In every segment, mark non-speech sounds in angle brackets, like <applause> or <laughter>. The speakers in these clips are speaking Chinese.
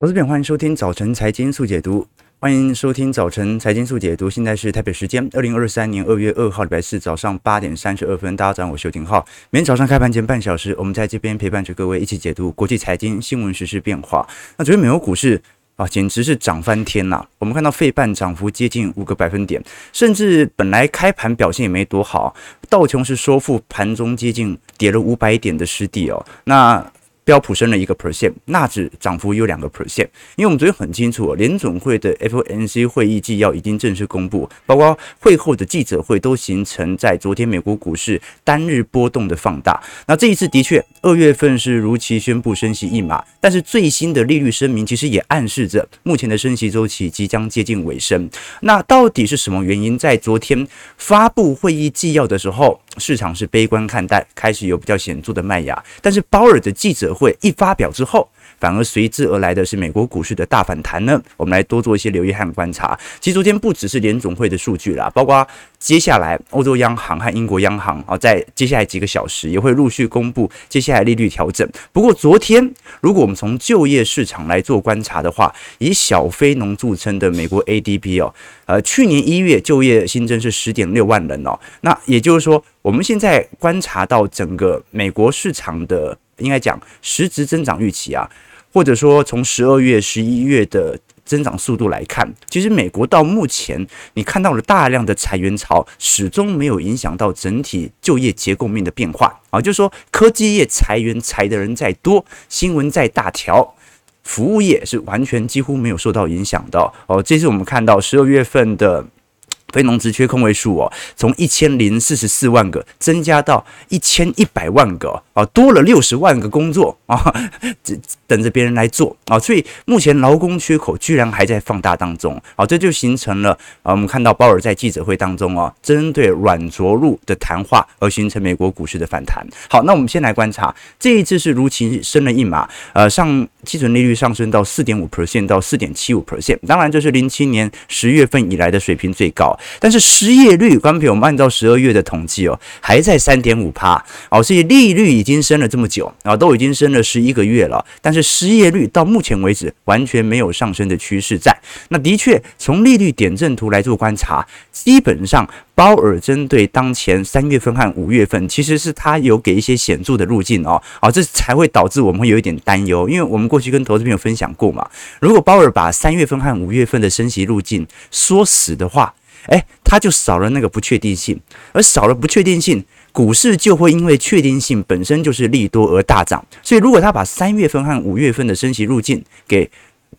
我是边，欢迎收听早晨财经速解读。欢迎收听早晨财经速解读。现在是台北时间二零二三年二月二号礼拜四早上八点三十二分。大家早上好，我是邱廷浩。每天早上开盘前半小时，我们在这边陪伴着各位一起解读国际财经新闻、时事变化。那昨天美国股市啊，简直是涨翻天呐！我们看到费半涨幅接近五个百分点，甚至本来开盘表现也没多好，道琼是收复盘中接近跌了五百点的失地哦。那标普升了一个 percent，纳指涨幅有两个 percent。因为我们昨天很清楚，联总会的 FOMC 会议纪要已经正式公布，包括会后的记者会都形成在昨天美国股市单日波动的放大。那这一次的确，二月份是如期宣布升息一码，但是最新的利率声明其实也暗示着目前的升息周期即将接近尾声。那到底是什么原因，在昨天发布会议纪要的时候，市场是悲观看待，开始有比较显著的卖压，但是鲍尔的记者会一发表之后，反而随之而来的是美国股市的大反弹呢。我们来多做一些留意和观察。其实昨天不只是联总会的数据啦，包括接下来欧洲央行和英国央行啊，在接下来几个小时也会陆续公布接下来利率调整。不过昨天，如果我们从就业市场来做观察的话，以小非农著称的美国 ADP 哦，呃，去年一月就业新增是十点六万人哦。那也就是说，我们现在观察到整个美国市场的。应该讲实质增长预期啊，或者说从十二月、十一月的增长速度来看，其实美国到目前你看到了大量的裁员潮，始终没有影响到整体就业结构面的变化啊。就是说，科技业裁员裁的人再多，新闻再大条，服务业是完全几乎没有受到影响的哦。这是我们看到十二月份的。非农职缺空位数哦，从一千零四十四万个增加到一千一百万个哦，多了六十万个工作啊，<laughs> 这等着别人来做啊，所以目前劳工缺口居然还在放大当中啊，这就形成了啊，我们看到鲍尔在记者会当中啊，针对软着陆的谈话而形成美国股市的反弹。好，那我们先来观察这一次是如期升了一码，呃，上基准利率上升到四点五 percent 到四点七五 percent，当然这是零七年十月份以来的水平最高。但是失业率，观众朋友，我们按照十二月的统计哦，还在三点五趴哦，所以利率已经升了这么久啊，都已经升了十一个月了，但是失业率到目前为止完全没有上升的趋势在。那的确，从利率点阵图来做观察，基本上鲍尔针对当前三月份和五月份，其实是他有给一些显著的路径哦，啊，这才会导致我们会有一点担忧，因为我们过去跟投资朋友分享过嘛，如果鲍尔把三月份和五月份的升息路径说死的话。哎，它就少了那个不确定性，而少了不确定性，股市就会因为确定性本身就是利多而大涨。所以，如果他把三月份和五月份的升息路径给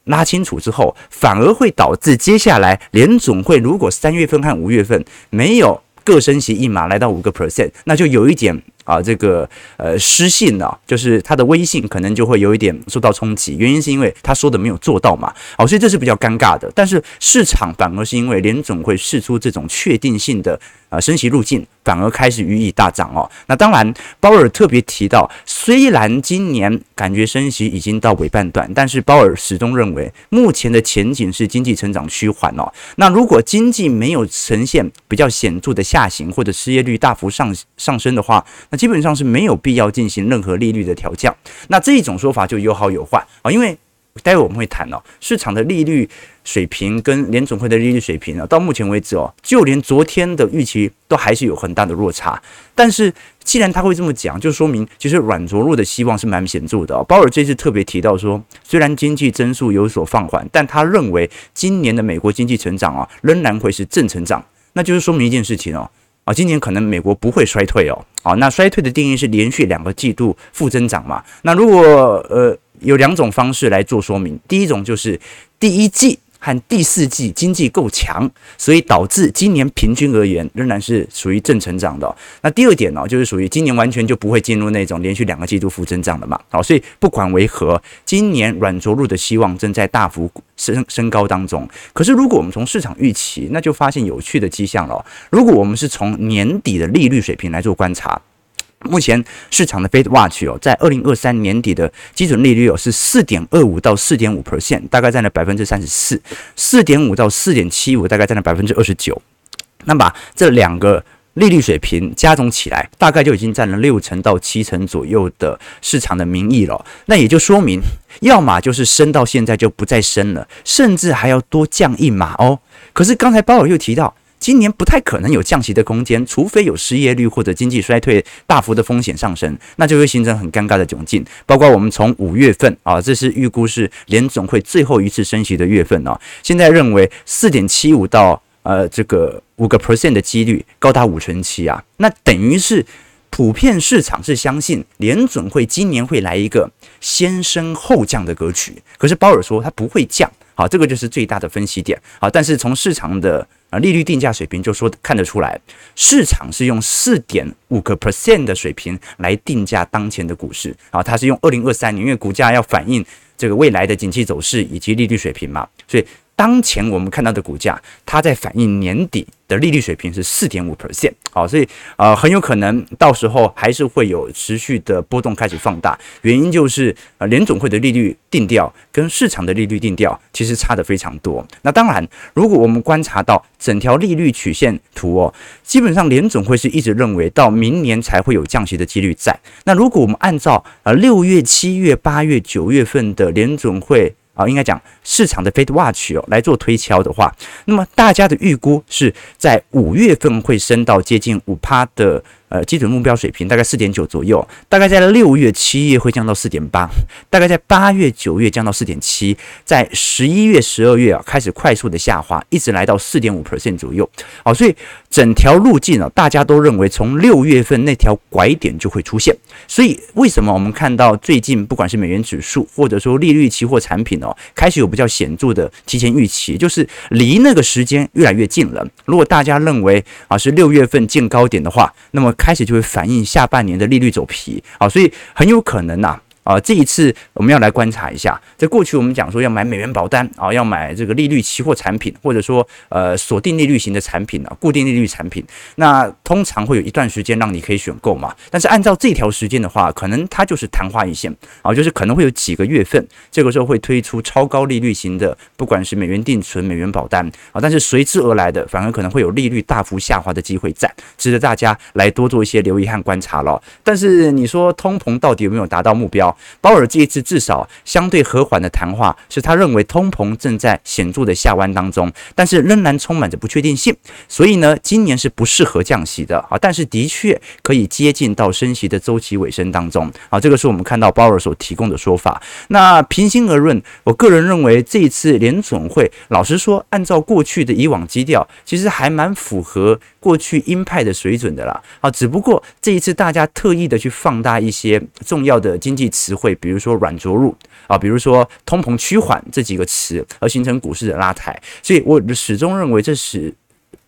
拉清楚之后，反而会导致接下来联总会如果三月份和五月份没有各升息一码来到五个 percent，那就有一点。啊，这个呃失信呢，就是他的威信可能就会有一点受到冲击，原因是因为他说的没有做到嘛，好，所以这是比较尴尬的。但是市场反而是因为联总会释出这种确定性的啊升息路径，反而开始予以大涨哦。那当然，鲍尔特别提到，虽然今年感觉升息已经到尾半段，但是鲍尔始终认为目前的前景是经济成长趋缓哦。那如果经济没有呈现比较显著的下行，或者失业率大幅上上升的话，那基本上是没有必要进行任何利率的调降，那这一种说法就有好有坏啊，因为待会我们会谈哦，市场的利率水平跟联总会的利率水平啊，到目前为止哦，就连昨天的预期都还是有很大的落差。但是既然他会这么讲，就说明其实软着陆的希望是蛮显著的。鲍尔这次特别提到说，虽然经济增速有所放缓，但他认为今年的美国经济成长啊，仍然会是正成长，那就是说明一件事情哦。啊，今年可能美国不会衰退哦。啊，那衰退的定义是连续两个季度负增长嘛？那如果呃有两种方式来做说明，第一种就是第一季。和第四季经济够强，所以导致今年平均而言仍然是属于正成长的。那第二点呢，就是属于今年完全就不会进入那种连续两个季度负增长的嘛。好，所以不管为何，今年软着陆的希望正在大幅升升高当中。可是如果我们从市场预期，那就发现有趣的迹象了。如果我们是从年底的利率水平来做观察。目前市场的 FedWatch 哦，在二零二三年底的基准利率哦是四点二五到四点五 percent，大概占了百分之三十四；四点五到四点七五，大概占了百分之二十九。那么这两个利率水平加总起来，大概就已经占了六成到七成左右的市场的民意了。那也就说明，要么就是升到现在就不再升了，甚至还要多降一码哦。可是刚才鲍尔又提到，今年不太可能有降息的空间，除非有失业率或者经济衰退大幅的风险上升，那就会形成很尴尬的窘境。包括我们从五月份啊，这是预估是联总会最后一次升息的月份啊，现在认为四点七五到呃这个五个 percent 的几率高达五成七啊，那等于是普遍市场是相信联准会今年会来一个先升后降的格局，可是鲍尔说他不会降。好，这个就是最大的分析点。好，但是从市场的啊利率定价水平就说看得出来，市场是用四点五个 percent 的水平来定价当前的股市。啊，它是用二零二三年，因为股价要反映这个未来的景气走势以及利率水平嘛，所以。当前我们看到的股价，它在反映年底的利率水平是四点五 percent，好，所以呃很有可能到时候还是会有持续的波动开始放大，原因就是呃联总会的利率定调跟市场的利率定调其实差得非常多。那当然，如果我们观察到整条利率曲线图哦，基本上联总会是一直认为到明年才会有降息的几率在。那如果我们按照呃六月、七月、八月、九月份的联总会。啊，应该讲市场的 Fed Watch 哦来做推敲的话，那么大家的预估是在五月份会升到接近五趴的。呃，基准目标水平大概四点九左右，大概在六月、七月会降到四点八，大概在八月、九月降到四点七，在十一月、十二月啊开始快速的下滑，一直来到四点五 percent 左右。好，所以整条路径啊，大家都认为从六月份那条拐点就会出现。所以为什么我们看到最近不管是美元指数或者说利率期货产品哦，开始有比较显著的提前预期，就是离那个时间越来越近了。如果大家认为啊是六月份见高点的话，那么开始就会反映下半年的利率走皮啊，所以很有可能呐，啊，这一次我们要来观察一下，在过去我们讲说要买美元保单啊，要买这个利率期货产品，或者说呃锁定利率型的产品啊，固定利率产品，那通常会有一段时间让你可以选购嘛。但是按照这条时间的话，可能它就是昙花一现啊，就是可能会有几个月份，这个时候会推出超高利率型的，不管是美元定存、美元保单啊，但是随之而来的反而可能会有利率大幅下滑的机会在，值得大家来多做一些留意和观察了。但是你说通膨到底有没有达到目标？鲍尔这一次至少相对和缓的谈话，是他认为通膨正在显著的下弯当中，但是仍然充满着不确定性。所以呢，今年是不适合降息的啊，但是的确可以接近到升息的周期尾声当中啊，这个是我们看到鲍尔所提供的说法。那平心而论，我个人认为这一次联准会，老实说，按照过去的以往基调，其实还蛮符合过去鹰派的水准的啦啊，只不过这一次大家特意的去放大一些重要的经济词汇。比如说软着陆啊，比如说通膨趋缓这几个词，而形成股市的拉抬，所以我始终认为这是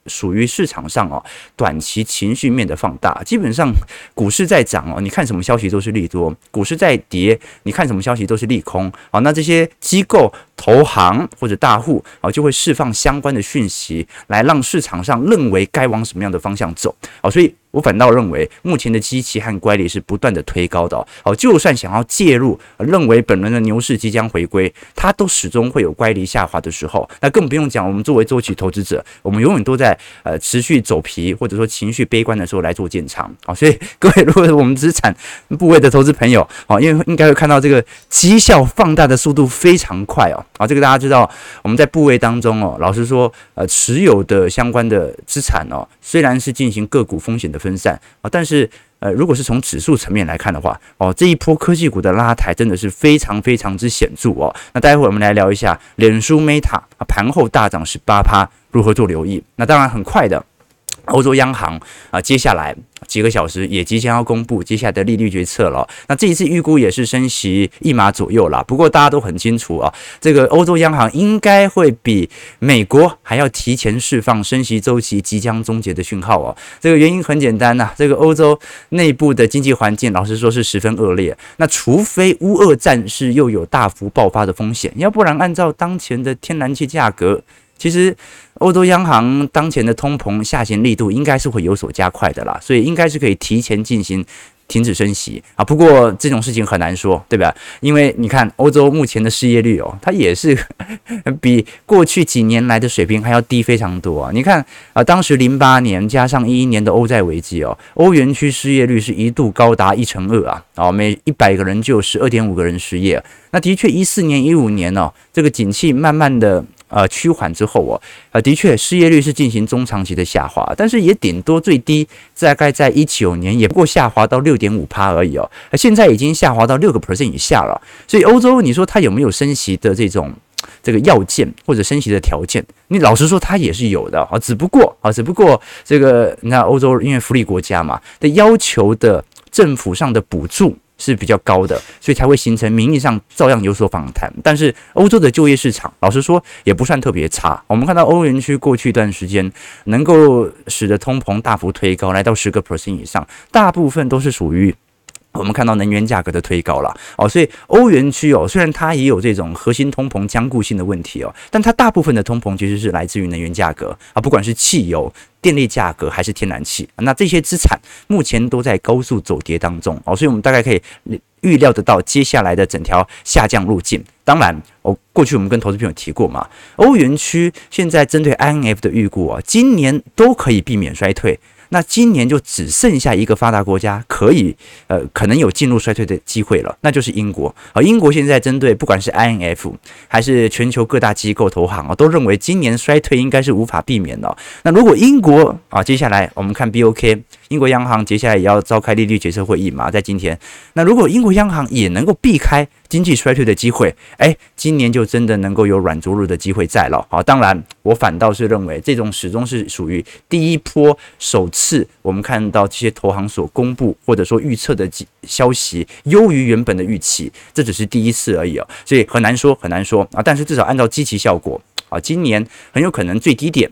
属于市场上哦短期情绪面的放大。基本上股市在涨哦，你看什么消息都是利多；股市在跌，你看什么消息都是利空。好，那这些机构、投行或者大户啊，就会释放相关的讯息，来让市场上认为该往什么样的方向走。好，所以。我反倒认为，目前的机器和乖离是不断的推高的哦。就算想要介入，认为本轮的牛市即将回归，它都始终会有乖离下滑的时候。那更不用讲，我们作为周期投资者，我们永远都在呃持续走皮或者说情绪悲观的时候来做建仓啊。所以各位，如果我们资产部位的投资朋友啊，因为应该会看到这个绩效放大的速度非常快哦。啊，这个大家知道，我们在部位当中哦，老实说，呃，持有的相关的资产哦，虽然是进行个股风险的。分散啊，但是呃，如果是从指数层面来看的话，哦，这一波科技股的拉抬真的是非常非常之显著哦。那待会儿我们来聊一下脸书 Meta 啊，盘后大涨十八趴，如何做留意？那当然很快的，欧洲央行啊，接下来。几个小时也即将要公布接下来的利率决策了。那这一次预估也是升息一码左右了。不过大家都很清楚啊，这个欧洲央行应该会比美国还要提前释放升息周期即将终结的讯号哦。这个原因很简单呐，这个欧洲内部的经济环境老实说是十分恶劣。那除非乌俄战事又有大幅爆发的风险，要不然按照当前的天然气价格。其实欧洲央行当前的通膨下行力度应该是会有所加快的啦，所以应该是可以提前进行。停止升息啊，不过这种事情很难说，对吧？因为你看欧洲目前的失业率哦，它也是 <laughs> 比过去几年来的水平还要低非常多啊。你看啊，当时零八年加上一一年的欧债危机哦，欧元区失业率是一度高达一成二啊，啊，每一百个人就有十二点五个人失业。那的确一四年、一五年哦，这个景气慢慢的。呃，趋缓之后哦，呃，的确失业率是进行中长期的下滑，但是也顶多最低大概在一九年也不过下滑到六点五趴而已哦，现在已经下滑到六个 percent 以下了。所以欧洲，你说它有没有升息的这种这个要件或者升息的条件？你老实说，它也是有的啊，只不过啊，只不过这个你看欧洲因为福利国家嘛，的要求的政府上的补助。是比较高的，所以才会形成名义上照样有所反弹。但是欧洲的就业市场，老实说也不算特别差。我们看到欧元区过去一段时间能够使得通膨大幅推高，来到十个 percent 以上，大部分都是属于。我们看到能源价格的推高了哦，所以欧元区哦，虽然它也有这种核心通膨僵固性的问题哦，但它大部分的通膨其实是来自于能源价格啊，不管是汽油、电力价格还是天然气，那这些资产目前都在高速走跌当中哦，所以我们大概可以预料得到接下来的整条下降路径。当然，哦，过去我们跟投资朋友提过嘛，欧元区现在针对 INF 的预估啊，今年都可以避免衰退。那今年就只剩下一个发达国家可以，呃，可能有进入衰退的机会了，那就是英国。而英国现在针对不管是 INF 还是全球各大机构投行啊，都认为今年衰退应该是无法避免的。那如果英国啊，接下来我们看 BOK。英国央行接下来也要召开利率决策会议嘛，在今天。那如果英国央行也能够避开经济衰退的机会，诶，今年就真的能够有软着陆的机会在了。好，当然我反倒是认为这种始终是属于第一波首次我们看到这些投行所公布或者说预测的消息优于原本的预期，这只是第一次而已哦，所以很难说很难说啊。但是至少按照基期效果啊，今年很有可能最低点。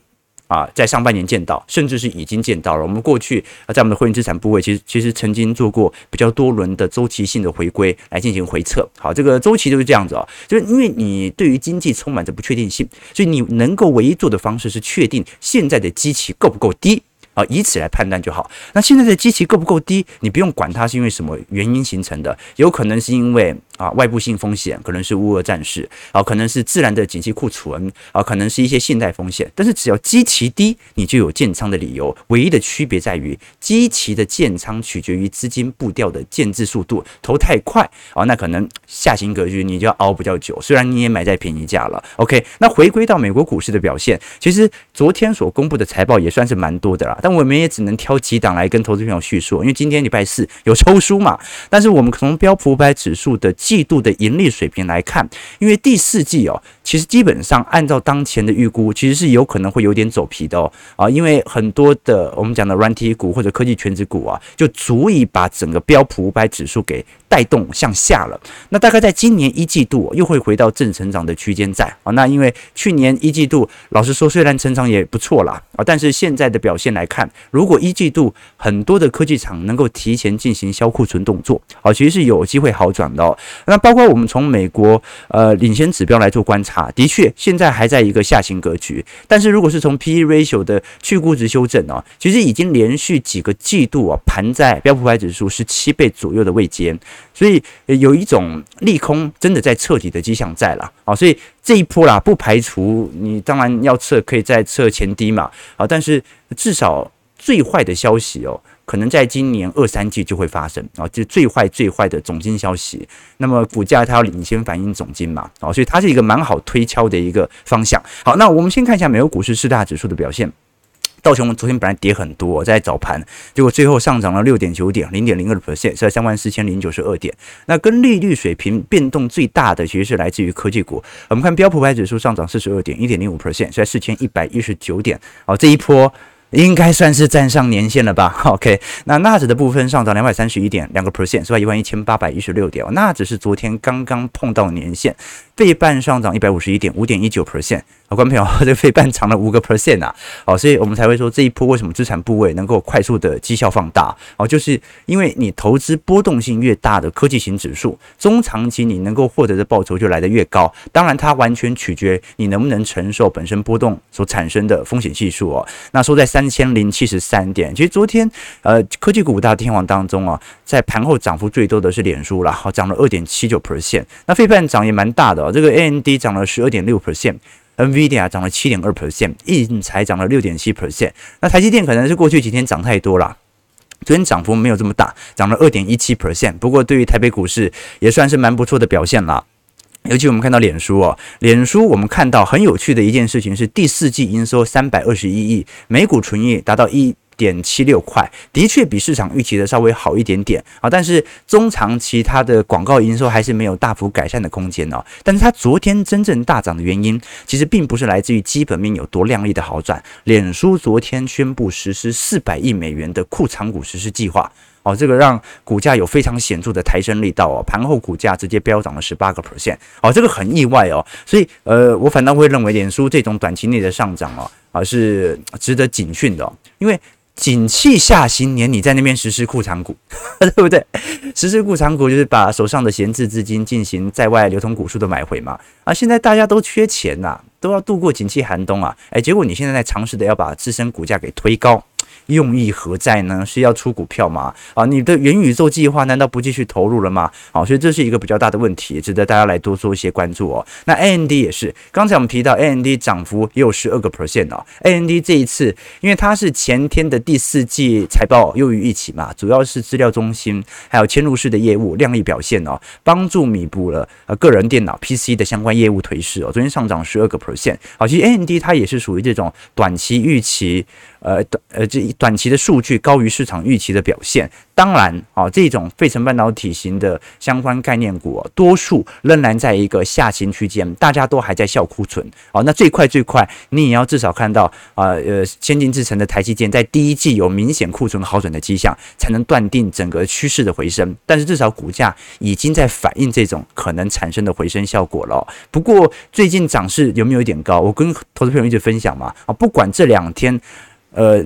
啊，在上半年见到，甚至是已经见到了。我们过去啊，在我们的会员资产部位，其实其实曾经做过比较多轮的周期性的回归来进行回测。好，这个周期就是这样子啊，就是因为你对于经济充满着不确定性，所以你能够唯一做的方式是确定现在的基期够不够低。啊，以此来判断就好。那现在的基期够不够低？你不用管它是因为什么原因形成的，有可能是因为啊外部性风险，可能是乌俄战事啊，可能是自然的景气库存啊，可能是一些信贷风险。但是只要基期低，你就有建仓的理由。唯一的区别在于，基期的建仓取决于资金步调的建制速度，投太快啊，那可能下行格局你就要熬比较久。虽然你也买在便宜价了，OK。那回归到美国股市的表现，其实昨天所公布的财报也算是蛮多的啦。但我们也只能挑几档来跟投资朋友叙述，因为今天礼拜四有抽书嘛。但是我们从标普五百指数的季度的盈利水平来看，因为第四季哦，其实基本上按照当前的预估，其实是有可能会有点走皮的哦啊，因为很多的我们讲的软体股或者科技全指股啊，就足以把整个标普五百指数给带动向下了。那大概在今年一季度又会回到正成长的区间在啊。那因为去年一季度老实说，虽然成长也不错啦啊，但是现在的表现来看。如果一季度很多的科技厂能够提前进行销库存动作，好，其实是有机会好转的哦。那包括我们从美国呃领先指标来做观察，啊的确现在还在一个下行格局。但是如果是从 P/E ratio 的去估值修正哦，其实已经连续几个季度啊盘在标普五百指数十七倍左右的位阶，所以有一种利空真的在彻底的迹象在了啊。所以这一波啦，不排除你当然要测，可以再测前低嘛啊，但是至少。最坏的消息哦，可能在今年二三季就会发生啊，就最坏最坏的总金消息。那么股价它要领先反映总金嘛，啊，所以它是一个蛮好推敲的一个方向。好，那我们先看一下美国股市四大指数的表现。道琼昨天本来跌很多，在早盘，结果最后上涨了六点九点，零点零二 percent，在三万四千零九十二点。那跟利率水平变动最大的，其实是来自于科技股。我们看标普五百指数上涨四十二点，一点零五 percent，在四千一百一十九点。好，这一波。应该算是站上年线了吧？<laughs> OK，那纳指的部分上涨两百三十一点，两个 percent，是吧？一万一千八百一十六点。纳指是昨天刚刚碰到年线，费半上涨一百五十一点，五点一九 percent。好，观众朋友，这个费半涨了五个 percent 啊，好，所以我们才会说这一波为什么资产部位能够快速的绩效放大，哦，就是因为你投资波动性越大的科技型指数，中长期你能够获得的报酬就来得越高。当然，它完全取决你能不能承受本身波动所产生的风险系数哦。那收在三千零七十三点，其实昨天呃科技股五大天王当中啊，在盘后涨幅最多的是脸书了，好，涨了二点七九 percent。那费半涨也蛮大的哦，这个 AMD 涨了十二点六 percent。NVIDIA 涨了七点二 percent，印才涨了六点七 percent。那台积电可能是过去几天涨太多了，昨天涨幅没有这么大，涨了二点一七 percent。不过对于台北股市也算是蛮不错的表现了。尤其我们看到脸书哦，脸书我们看到很有趣的一件事情是第四季营收三百二十一亿，每股纯益达到一。点七六块，的确比市场预期的稍微好一点点啊，但是中长期它的广告营收还是没有大幅改善的空间哦。但是它昨天真正大涨的原因，其实并不是来自于基本面有多亮丽的好转。脸书昨天宣布实施四百亿美元的库藏股实施计划。哦，这个让股价有非常显著的抬升力道哦，盘后股价直接飙涨了十八个 percent，哦，这个很意外哦，所以呃，我反倒会认为脸书这种短期内的上涨哦，啊是值得警讯的，因为。景气下行年，你在那边实施库藏股，<laughs> 对不对？实施库藏股就是把手上的闲置资金进行在外流通股数的买回嘛。啊，现在大家都缺钱呐、都要度过景气寒冬啊。哎，结果你现在在尝试的要把自身股价给推高。用意何在呢？是要出股票吗？啊，你的元宇宙计划难道不继续投入了吗？好，所以这是一个比较大的问题，值得大家来多做一些关注哦。那 AMD 也是，刚才我们提到 AMD 涨幅也有十二个 percent 哦。AMD 这一次，因为它是前天的第四季财报优于预期嘛，主要是资料中心还有嵌入式的业务亮丽表现哦，帮助弥补了呃个人电脑 PC 的相关业务颓势哦。昨天上涨十二个 percent。好，其实 AMD 它也是属于这种短期预期。呃，短呃这一短期的数据高于市场预期的表现，当然啊，这种费城半导体型的相关概念股，多数仍然在一个下行区间，大家都还在笑库存。哦，那最快最快，你也要至少看到啊呃先进制程的台积电在第一季有明显库存好转的迹象，才能断定整个趋势的回升。但是至少股价已经在反映这种可能产生的回升效果了。不过最近涨势有没有一点高？我跟投资朋友一直分享嘛，啊，不管这两天。呃，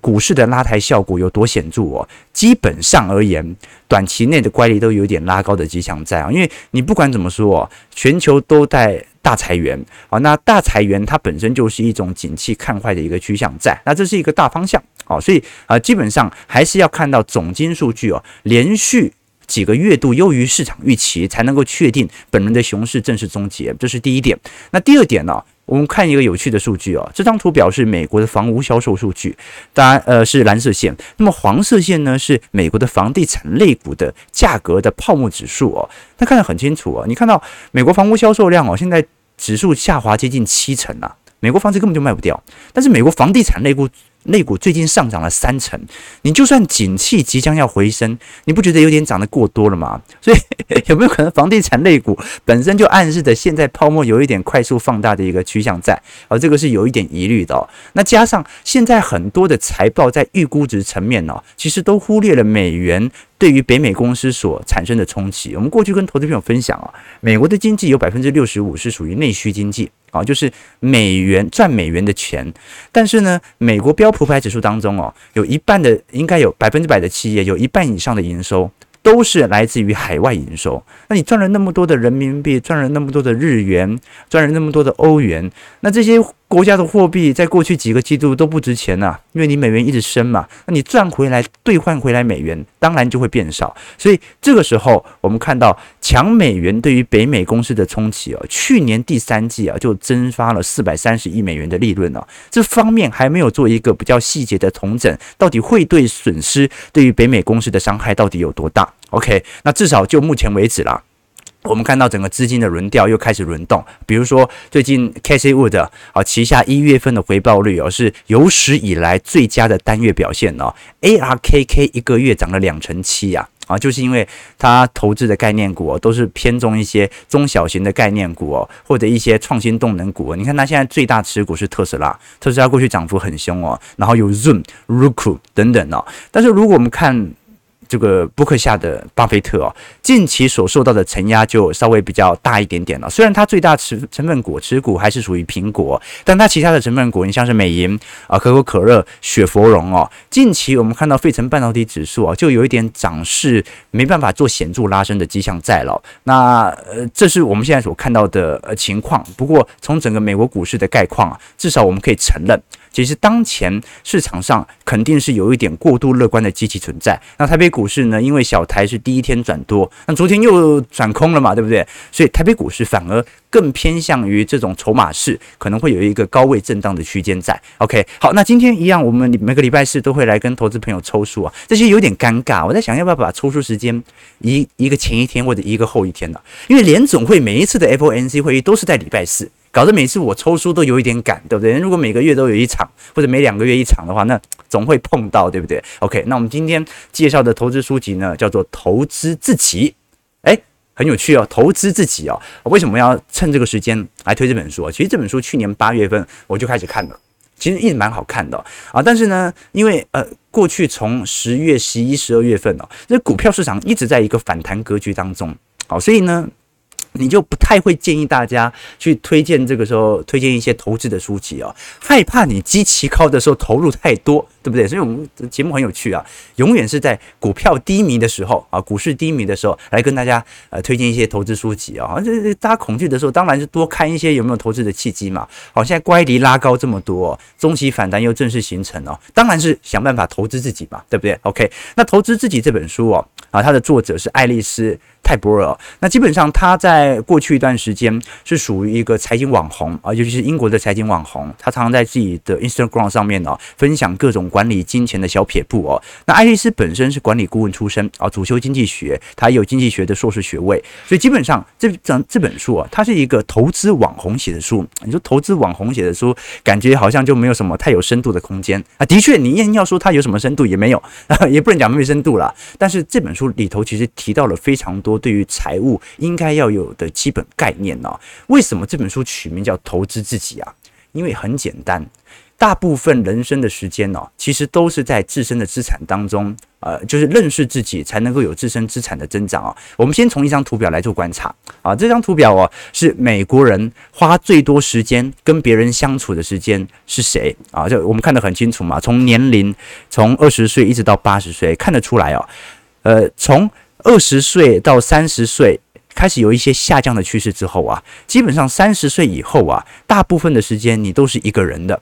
股市的拉抬效果有多显著哦？基本上而言，短期内的乖离都有点拉高的迹象在啊。因为你不管怎么说，全球都在大裁员啊。那大裁员它本身就是一种景气看坏的一个趋向在，那这是一个大方向啊。所以啊，基本上还是要看到总金数据哦，连续几个月度优于市场预期，才能够确定本轮的熊市正式终结。这是第一点。那第二点呢？我们看一个有趣的数据哦，这张图表示美国的房屋销售数据，当然呃是蓝色线，那么黄色线呢是美国的房地产类股的价格的泡沫指数哦，那看得很清楚哦，你看到美国房屋销售量哦，现在指数下滑接近七成啊，美国房子根本就卖不掉，但是美国房地产类股。类股最近上涨了三成，你就算景气即将要回升，你不觉得有点涨得过多了吗？<laughs> 所以 <laughs> 有没有可能房地产类股本身就暗示着现在泡沫有一点快速放大的一个趋向在？而这个是有一点疑虑的。那加上现在很多的财报在预估值层面哦，其实都忽略了美元对于北美公司所产生的冲击。我们过去跟投资朋友分享啊，美国的经济有百分之六十五是属于内需经济。啊，就是美元赚美元的钱，但是呢，美国标普百指数当中哦，有一半的应该有百分之百的企业，有一半以上的营收都是来自于海外营收。那你赚了那么多的人民币，赚了那么多的日元，赚了那么多的欧元，那这些。国家的货币在过去几个季度都不值钱呐、因为你美元一直升嘛，那你赚回来兑换回来美元，当然就会变少。所以这个时候，我们看到强美元对于北美公司的冲击啊，去年第三季啊就蒸发了四百三十亿美元的利润啊，这方面还没有做一个比较细节的统整，到底会对损失对于北美公司的伤害到底有多大？OK，那至少就目前为止啦。我们看到整个资金的轮调又开始轮动，比如说最近 Cathie Wood 啊旗下一月份的回报率哦是有史以来最佳的单月表现哦，ARKK 一个月涨了两成七呀啊，就是因为它投资的概念股哦都是偏重一些中小型的概念股哦，或者一些创新动能股。你看它现在最大持股是特斯拉，特斯拉过去涨幅很凶哦，然后有 Zoom、Roku 等等哦，但是如果我们看。这个波克夏的巴菲特哦，近期所受到的承压就稍微比较大一点点了。虽然他最大持成分股持股还是属于苹果，但他其他的成分股，你像是美银啊、可口可乐、雪佛龙哦，近期我们看到费城半导体指数啊，就有一点涨势没办法做显著拉升的迹象在了。那呃，这是我们现在所看到的呃情况。不过从整个美国股市的概况啊，至少我们可以承认。其实当前市场上肯定是有一点过度乐观的机器存在。那台北股市呢？因为小台是第一天转多，那昨天又转空了嘛，对不对？所以台北股市反而更偏向于这种筹码市，可能会有一个高位震荡的区间在。OK，好，那今天一样，我们每个礼拜四都会来跟投资朋友抽书啊，这些有点尴尬。我在想要不要把抽书时间一一个前一天或者一个后一天呢？因为联总会每一次的 FOMC 会议都是在礼拜四。搞得每次我抽书都有一点赶，对不对？如果每个月都有一场，或者每两个月一场的话，那 <tsk> 总会碰到，对不对？OK，那我们今天介绍的投资书籍呢，叫做《投资自己》，诶，很有趣哦，《投资自己》哦，为什么要趁这个时间来推这本书？其实这本书去年八月份我就开始看了，其实一直蛮好看的啊。但是呢，因为呃，过去从十月、十一、十二月份哦，这股票市场一直在一个反弹格局当中，好，所以呢。你就不太会建议大家去推荐这个时候推荐一些投资的书籍哦，害怕你基期高的时候投入太多，对不对？所以我们节目很有趣啊，永远是在股票低迷的时候啊，股市低迷的时候来跟大家呃推荐一些投资书籍啊。这这大家恐惧的时候，当然是多看一些有没有投资的契机嘛。好，现在乖离拉高这么多，中期反弹又正式形成哦，当然是想办法投资自己嘛，对不对？OK，那投资自己这本书哦，啊，它的作者是爱丽丝。泰伯尔，那基本上他在过去一段时间是属于一个财经网红啊，尤其是英国的财经网红，他常常在自己的 Instagram 上面哦分享各种管理金钱的小撇步哦。那爱丽丝本身是管理顾问出身啊，主修经济学，他有经济学的硕士学位，所以基本上这这这本书啊，它是一个投资网红写的书。你说投资网红写的书，感觉好像就没有什么太有深度的空间啊。的确，你硬要说它有什么深度也没有，<laughs> 也不能讲没深度啦。但是这本书里头其实提到了非常多。多对于财务应该要有的基本概念呢？为什么这本书取名叫《投资自己》啊？因为很简单，大部分人生的时间呢，其实都是在自身的资产当中，呃，就是认识自己才能够有自身资产的增长啊。我们先从一张图表来做观察啊，这张图表哦，是美国人花最多时间跟别人相处的时间是谁啊？就我们看得很清楚嘛，从年龄从二十岁一直到八十岁，看得出来哦，呃，从二十岁到三十岁开始有一些下降的趋势之后啊，基本上三十岁以后啊，大部分的时间你都是一个人的。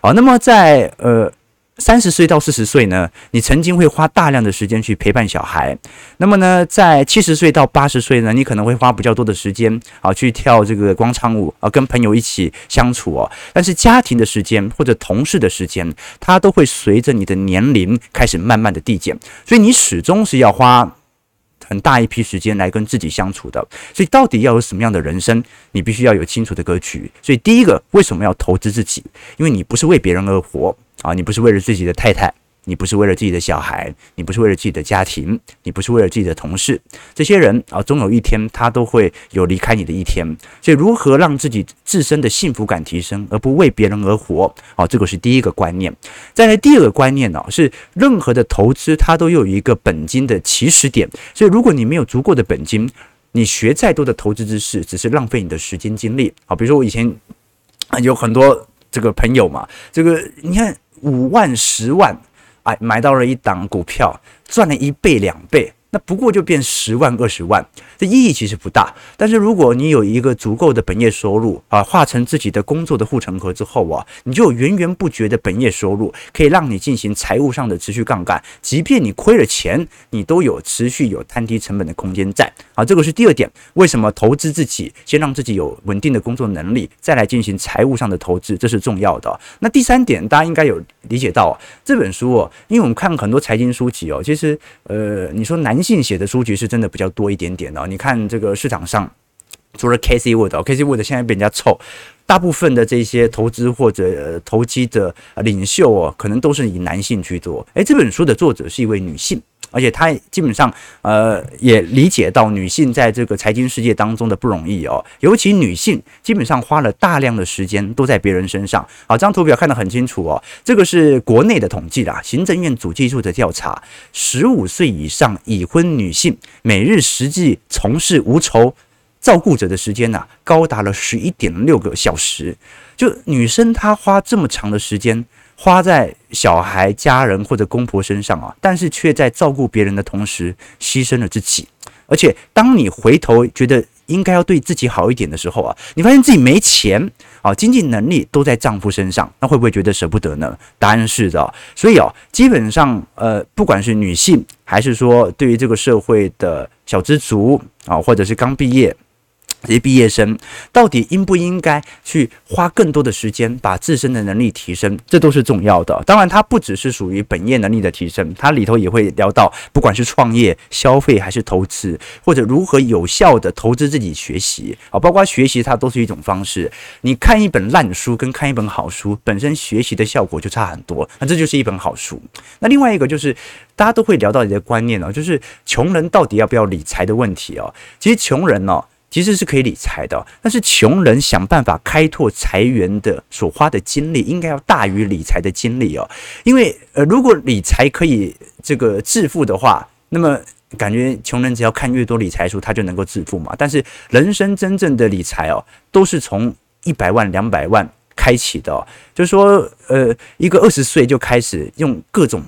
好，那么在呃。三十岁到四十岁呢，你曾经会花大量的时间去陪伴小孩。那么呢，在七十岁到八十岁呢，你可能会花比较多的时间啊，去跳这个广场舞啊，跟朋友一起相处哦。但是家庭的时间或者同事的时间，它都会随着你的年龄开始慢慢的递减。所以你始终是要花很大一批时间来跟自己相处的。所以到底要有什么样的人生，你必须要有清楚的格局。所以第一个，为什么要投资自己？因为你不是为别人而活。啊，你不是为了自己的太太，你不是为了自己的小孩，你不是为了自己的家庭，你不是为了自己的同事，这些人啊，终有一天他都会有离开你的一天。所以，如何让自己自身的幸福感提升，而不为别人而活，啊，这个是第一个观念。再来第二个观念呢，是任何的投资它都有一个本金的起始点。所以，如果你没有足够的本金，你学再多的投资知识，只是浪费你的时间精力。啊，比如说我以前有很多这个朋友嘛，这个你看。五万、十万，哎，买到了一档股票，赚了一倍、两倍。那不过就变十万二十万，这意义其实不大。但是如果你有一个足够的本业收入啊，化成自己的工作的护城河之后啊，你就源源不绝的本业收入，可以让你进行财务上的持续杠杆。即便你亏了钱，你都有持续有摊低成本的空间在。啊，这个是第二点。为什么投资自己，先让自己有稳定的工作能力，再来进行财务上的投资，这是重要的。那第三点，大家应该有理解到这本书哦，因为我们看很多财经书籍哦，其实呃，你说男性写的书籍是真的比较多一点点的。你看这个市场上，除了 Casey Wood，Casey Wood 现在被人家臭，大部分的这些投资或者投机的领袖哦，可能都是以男性居多。诶，这本书的作者是一位女性。而且他基本上呃也理解到女性在这个财经世界当中的不容易哦，尤其女性基本上花了大量的时间都在别人身上。好，这张图表看得很清楚哦，这个是国内的统计啦，行政院主计处的调查，十五岁以上已婚女性每日实际从事无酬照顾者的时间呐、啊，高达了十一点六个小时。就女生她花这么长的时间。花在小孩、家人或者公婆身上啊，但是却在照顾别人的同时牺牲了自己。而且，当你回头觉得应该要对自己好一点的时候啊，你发现自己没钱啊，经济能力都在丈夫身上，那会不会觉得舍不得呢？答案是的。所以啊，基本上呃，不管是女性，还是说对于这个社会的小资族啊，或者是刚毕业。这些毕业生到底应不应该去花更多的时间把自身的能力提升？这都是重要的。当然，它不只是属于本业能力的提升，它里头也会聊到，不管是创业、消费还是投资，或者如何有效的投资自己学习啊，包括学习它都是一种方式。你看一本烂书跟看一本好书，本身学习的效果就差很多。那这就是一本好书。那另外一个就是大家都会聊到一个观念哦，就是穷人到底要不要理财的问题哦。其实穷人哦。其实是可以理财的，但是穷人想办法开拓财源的所花的精力，应该要大于理财的精力哦。因为呃，如果理财可以这个致富的话，那么感觉穷人只要看越多理财书，他就能够致富嘛。但是人生真正的理财哦，都是从一百万、两百万开启的哦。就是说，呃，一个二十岁就开始用各种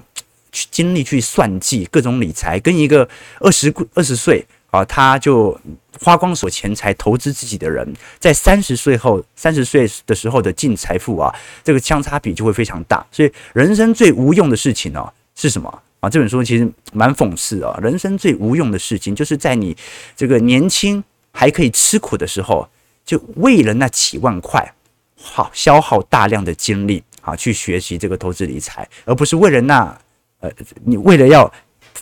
精力去算计各种理财，跟一个二十二十岁啊，他就。花光所钱财投资自己的人，在三十岁后、三十岁的时候的净财富啊，这个相差比就会非常大。所以，人生最无用的事情呢、是什么啊？这本书其实蛮讽刺啊。人生最无用的事情，就是在你这个年轻还可以吃苦的时候，就为了那几万块，好消耗大量的精力啊，去学习这个投资理财，而不是为了那呃，你为了要。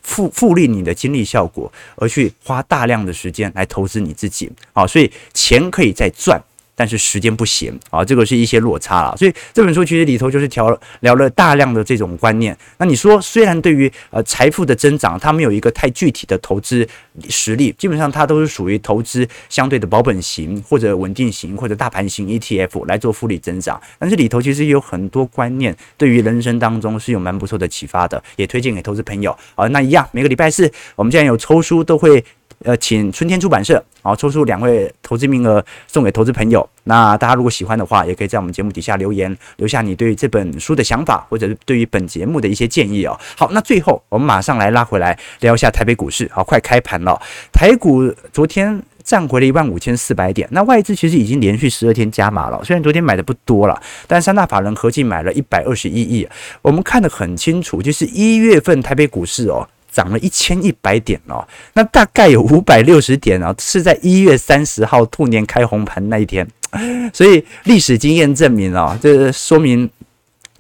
复复利你的精力效果，而去花大量的时间来投资你自己啊，所以钱可以再赚。但是时间不行啊，这个是一些落差了。所以这本书其实里头就是聊聊了大量的这种观念。那你说，虽然对于呃财富的增长，它没有一个太具体的投资实力，基本上它都是属于投资相对的保本型或者稳定型或者大盘型 ETF 来做复利增长。但是里头其实有很多观念，对于人生当中是有蛮不错的启发的，也推荐给投资朋友啊。那一样，每个礼拜四我们既然有抽书，都会。呃，请春天出版社啊抽出两位投资名额送给投资朋友。那大家如果喜欢的话，也可以在我们节目底下留言，留下你对这本书的想法，或者是对于本节目的一些建议哦。好，那最后我们马上来拉回来聊一下台北股市。好，快开盘了，台股昨天站回了一万五千四百点。那外资其实已经连续十二天加码了，虽然昨天买的不多了，但三大法人合计买了一百二十一亿。我们看得很清楚，就是一月份台北股市哦。涨了一千一百点哦，那大概有五百六十点哦，是在一月三十号兔年开红盘那一天，<sniffs> 所以历史经验证明哦，这说明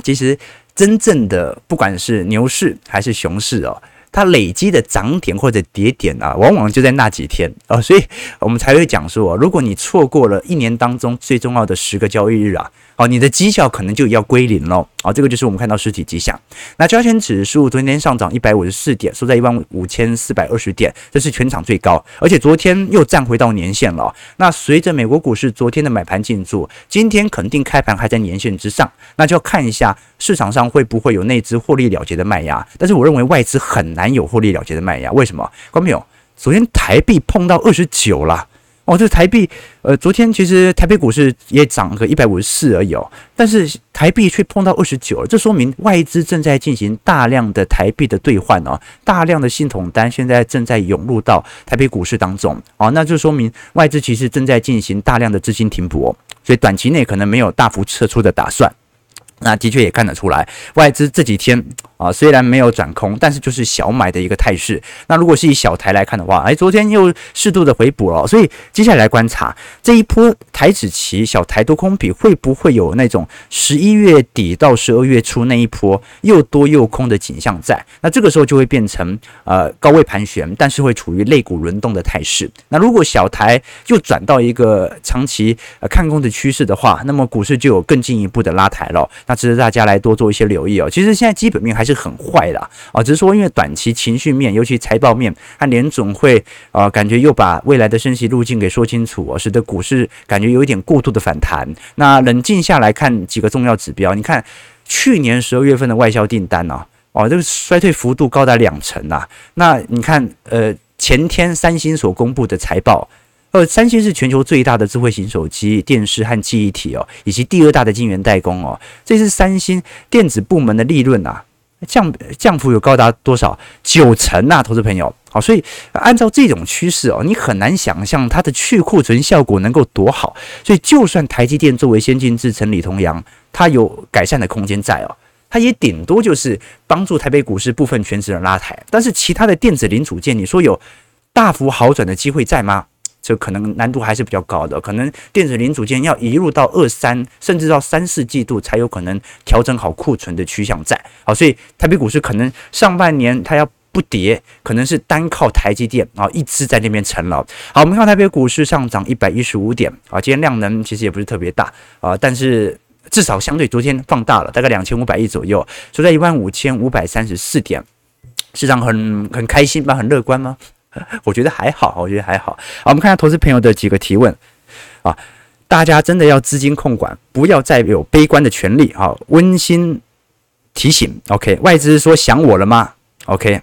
其实真正的不管是牛市还是熊市哦，它累积的涨点或者跌点啊，往往就在那几天哦，所以我们才会讲说，如果你错过了一年当中最重要的十个交易日啊。好，你的绩效可能就要归零了。好，这个就是我们看到实体迹象。那加权指数昨天上涨一百五十四点，收在一万五千四百二十点，这是全场最高。而且昨天又站回到年线了。那随着美国股市昨天的买盘进驻，今天肯定开盘还在年线之上，那就要看一下市场上会不会有内资获利了结的卖压。但是我认为外资很难有获利了结的卖压。为什么？观众朋友，昨天台币碰到二十九了。哦，这台币，呃，昨天其实台北股市也涨个一百五十四而已哦，但是台币却碰到二十九了，这说明外资正在进行大量的台币的兑换哦，大量的信统单现在正在涌入到台北股市当中哦，那就说明外资其实正在进行大量的资金停泊，所以短期内可能没有大幅撤出的打算。那的确也看得出来，外资这几天啊，虽然没有转空，但是就是小买的一个态势。那如果是以小台来看的话，哎，昨天又适度的回补了，所以接下来，观察这一波台指期小台多空比会不会有那种十一月底到十二月初那一波又多又空的景象在？那这个时候就会变成呃高位盘旋，但是会处于类股轮动的态势。那如果小台又转到一个长期呃看空的趋势的话，那么股市就有更进一步的拉抬了。那值得大家来多做一些留意哦。其实现在基本面还是很坏的啊，只是说因为短期情绪面，尤其财报面它联总会啊，感觉又把未来的升息路径给说清楚哦，使得股市感觉有一点过度的反弹。那冷静下来看几个重要指标，你看去年十二月份的外销订单呢，哦，这个衰退幅度高达两成呐。那你看呃。前天三星所公布的财报，呃，三星是全球最大的智慧型手机、电视和记忆体哦，以及第二大的晶圆代工哦。这是三星电子部门的利润啊，降降幅有高达多少？九成啊，投资朋友。好，所以按照这种趋势哦，你很难想象它的去库存效果能够多好。所以，就算台积电作为先进制程领头羊，它有改善的空间在哦。它也顶多就是帮助台北股市部分全职的拉抬，但是其他的电子零组件，你说有大幅好转的机会在吗？这可能难度还是比较高的，可能电子零组件要一路到二三，甚至到三四季度才有可能调整好库存的趋向在。好，所以台北股市可能上半年它要不跌，可能是单靠台积电啊一直在那边沉了。好，我们看台北股市上涨一百一十五点啊，今天量能其实也不是特别大啊，但是。至少相对昨天放大了，大概两千五百亿左右，收在一万五千五百三十四点，市场很很开心吗？很乐观吗？<laughs> 我觉得还好，我觉得还好。好，我们看下投资朋友的几个提问啊，大家真的要资金控管，不要再有悲观的权利啊。温馨提醒，OK，外资说想我了吗？OK。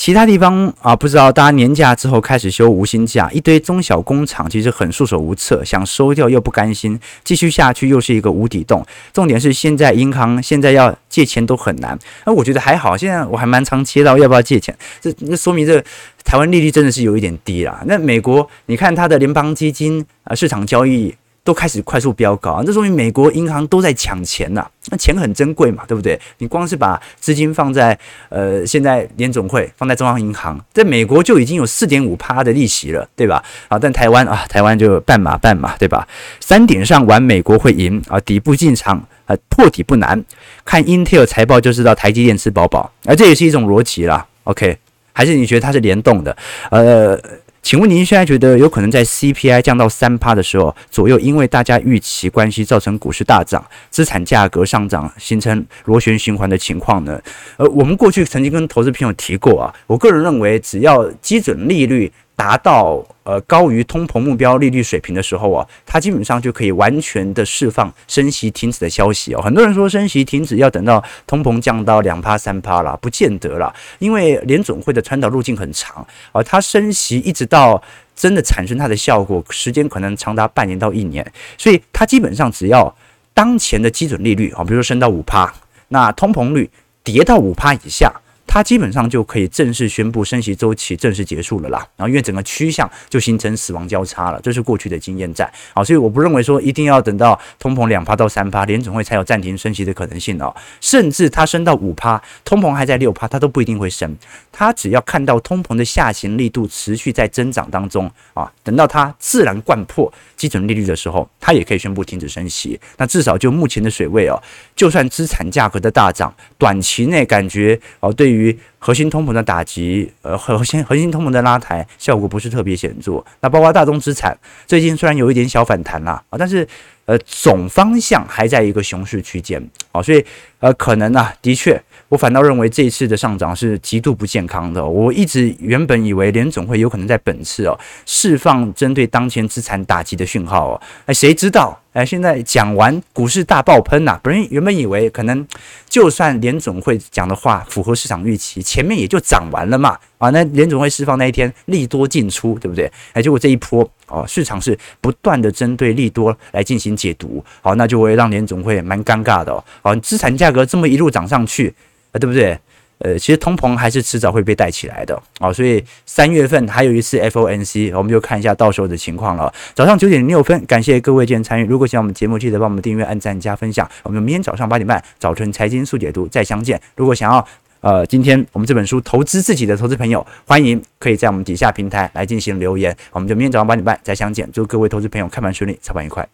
其他地方啊，不知道大家年假之后开始休无薪假，一堆中小工厂其实很束手无策，想收掉又不甘心，继续下去又是一个无底洞。重点是现在银行现在要借钱都很难，那我觉得还好，现在我还蛮常接到要不要借钱，这那说明这台湾利率真的是有一点低啦。那美国你看它的联邦基金啊，市场交易。都开始快速飙高啊！这说明美国银行都在抢钱呐，那钱很珍贵嘛，对不对？你光是把资金放在呃，现在联总会放在中央银行，在美国就已经有四点五趴的利息了，对吧？啊，但台湾啊，台湾就半马半马，对吧？三点上玩美国会赢啊，底部进场啊，破底不难。看 Intel 财报就知道台积电吃饱饱，而这也是一种逻辑啦。OK，还是你觉得它是联动的？呃。请问您现在觉得有可能在 CPI 降到三趴的时候左右，因为大家预期关系造成股市大涨，资产价格上涨，形成螺旋循环的情况呢？呃，我们过去曾经跟投资朋友提过啊，我个人认为，只要基准利率。达到呃高于通膨目标利率水平的时候啊，它基本上就可以完全的释放升息停止的消息哦。很多人说升息停止要等到通膨降到两趴三趴啦，不见得啦，因为联总会的传导路径很长啊，它升息一直到真的产生它的效果，时间可能长达半年到一年，所以它基本上只要当前的基准利率啊，比如说升到五趴，那通膨率跌到五趴以下。它基本上就可以正式宣布升息周期正式结束了啦，然后因为整个趋向就形成死亡交叉了，这是过去的经验在，啊，所以我不认为说一定要等到通膨两趴到三趴，联总会才有暂停升息的可能性哦，甚至它升到五趴，通膨还在六趴，它都不一定会升，它只要看到通膨的下行力度持续在增长当中啊，等到它自然掼破基准利率的时候，它也可以宣布停止升息，那至少就目前的水位哦，就算资产价格的大涨，短期内感觉哦对于于核心通膨的打击，呃，核心核心通膨的拉抬效果不是特别显著。那包括大宗资产最近虽然有一点小反弹啦，啊，但是呃总方向还在一个熊市区间，啊，所以呃可能啊，的确。我反倒认为这一次的上涨是极度不健康的。我一直原本以为联总会有可能在本次哦释放针对当前资产打击的讯号哦，哎，谁知道哎，现在讲完股市大爆喷呐！本人原本以为可能就算联总会讲的话符合市场预期，前面也就涨完了嘛啊，那联总会释放那一天利多进出，对不对？哎，结果这一波哦，市场是不断的针对利多来进行解读，好，那就会让联总会蛮尴尬的哦。好，资产价格这么一路涨上去。啊，对不对？呃，其实通膨还是迟早会被带起来的啊、哦，所以三月份还有一次 FOMC，我们就看一下到时候的情况了。早上九点零六分，感谢各位今天参与。如果喜欢我们节目，记得帮我们订阅、按赞、加分享。我们明天早上八点半，早晨财经速解读再相见。如果想要呃，今天我们这本书投资自己的投资朋友，欢迎可以在我们底下平台来进行留言。我们就明天早上八点半再相见。祝各位投资朋友开盘顺利，操盘愉快。